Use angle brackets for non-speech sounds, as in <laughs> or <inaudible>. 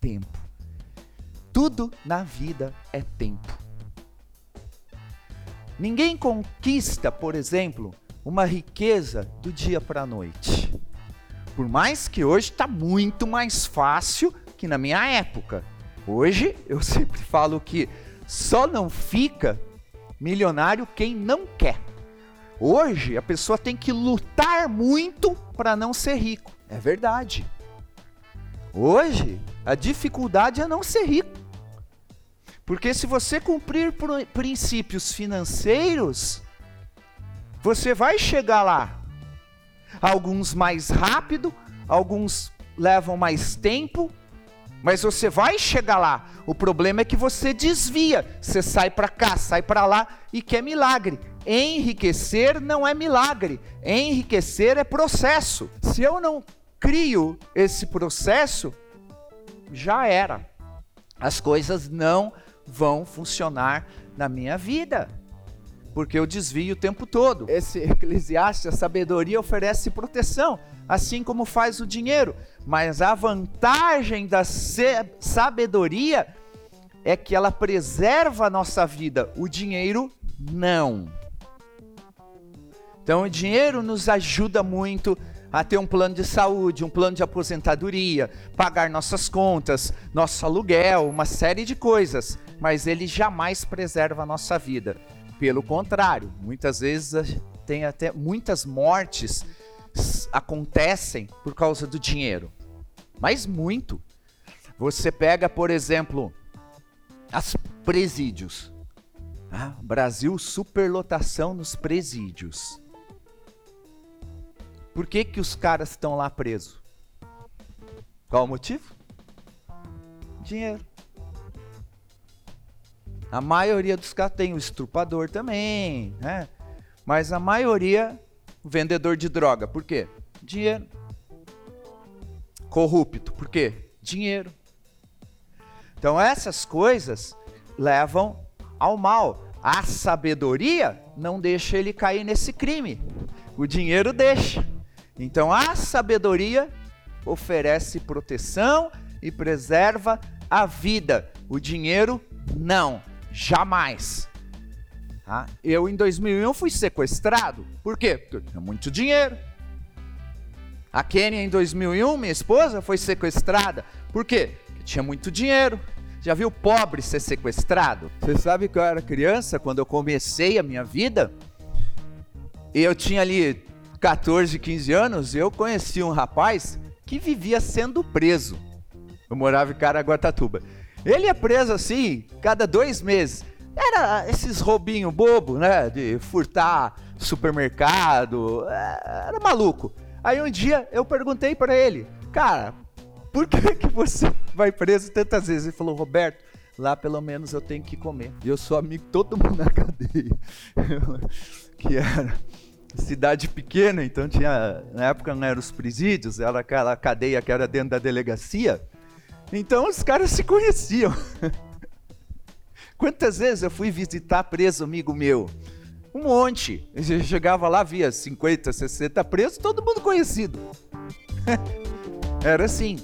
tempo. Tudo na vida é tempo. Ninguém conquista, por exemplo, uma riqueza do dia para a noite. Por mais que hoje está muito mais fácil que na minha época. Hoje eu <laughs> sempre falo que só não fica milionário quem não quer. Hoje a pessoa tem que lutar muito para não ser rico. É verdade. Hoje a dificuldade é não ser rico. Porque se você cumprir princípios financeiros, você vai chegar lá. Alguns mais rápido, alguns levam mais tempo, mas você vai chegar lá. O problema é que você desvia. Você sai para cá, sai para lá e quer milagre. Enriquecer não é milagre. Enriquecer é processo. Se eu não crio esse processo, já era. As coisas não vão funcionar na minha vida. Porque eu desvio o tempo todo. Esse <laughs> Eclesiastes, a sabedoria oferece proteção, assim como faz o dinheiro. Mas a vantagem da sabedoria é que ela preserva a nossa vida. O dinheiro, não. Então, o dinheiro nos ajuda muito a ter um plano de saúde, um plano de aposentadoria, pagar nossas contas, nosso aluguel, uma série de coisas, mas ele jamais preserva a nossa vida. Pelo contrário, muitas vezes tem até muitas mortes acontecem por causa do dinheiro. Mas muito. Você pega, por exemplo, as presídios. Ah, Brasil superlotação nos presídios. Por que, que os caras estão lá presos? Qual o motivo? Dinheiro. A maioria dos caras tem o estrupador também, né? Mas a maioria, vendedor de droga. Por quê? Dinheiro. Corrupto. Por quê? Dinheiro. Então essas coisas levam ao mal. A sabedoria não deixa ele cair nesse crime. O dinheiro deixa. Então a sabedoria oferece proteção e preserva a vida. O dinheiro não, jamais. Tá? Eu em 2001 fui sequestrado. Por quê? Porque eu tinha muito dinheiro. A Kênia em 2001, minha esposa, foi sequestrada. Por quê? Porque tinha muito dinheiro. Já viu pobre ser sequestrado? Você sabe que eu era criança quando eu comecei a minha vida? Eu tinha ali 14, 15 anos, eu conheci um rapaz que vivia sendo preso. Eu morava em Caraguatatuba. Ele é preso assim, cada dois meses. Era esses roubinho bobo, né? De furtar supermercado. É, era maluco. Aí um dia eu perguntei para ele, cara, por que, que você <laughs> vai preso tantas vezes? Ele falou, Roberto, lá pelo menos eu tenho que comer. E eu sou amigo de todo mundo na cadeia. <laughs> que era cidade pequena, então tinha, na época não eram os presídios, era aquela cadeia que era dentro da delegacia. Então os caras se conheciam. <laughs> Quantas vezes eu fui visitar preso amigo meu? Um monte. Eu chegava lá, via 50, 60 presos, todo mundo conhecido. <laughs> Era assim.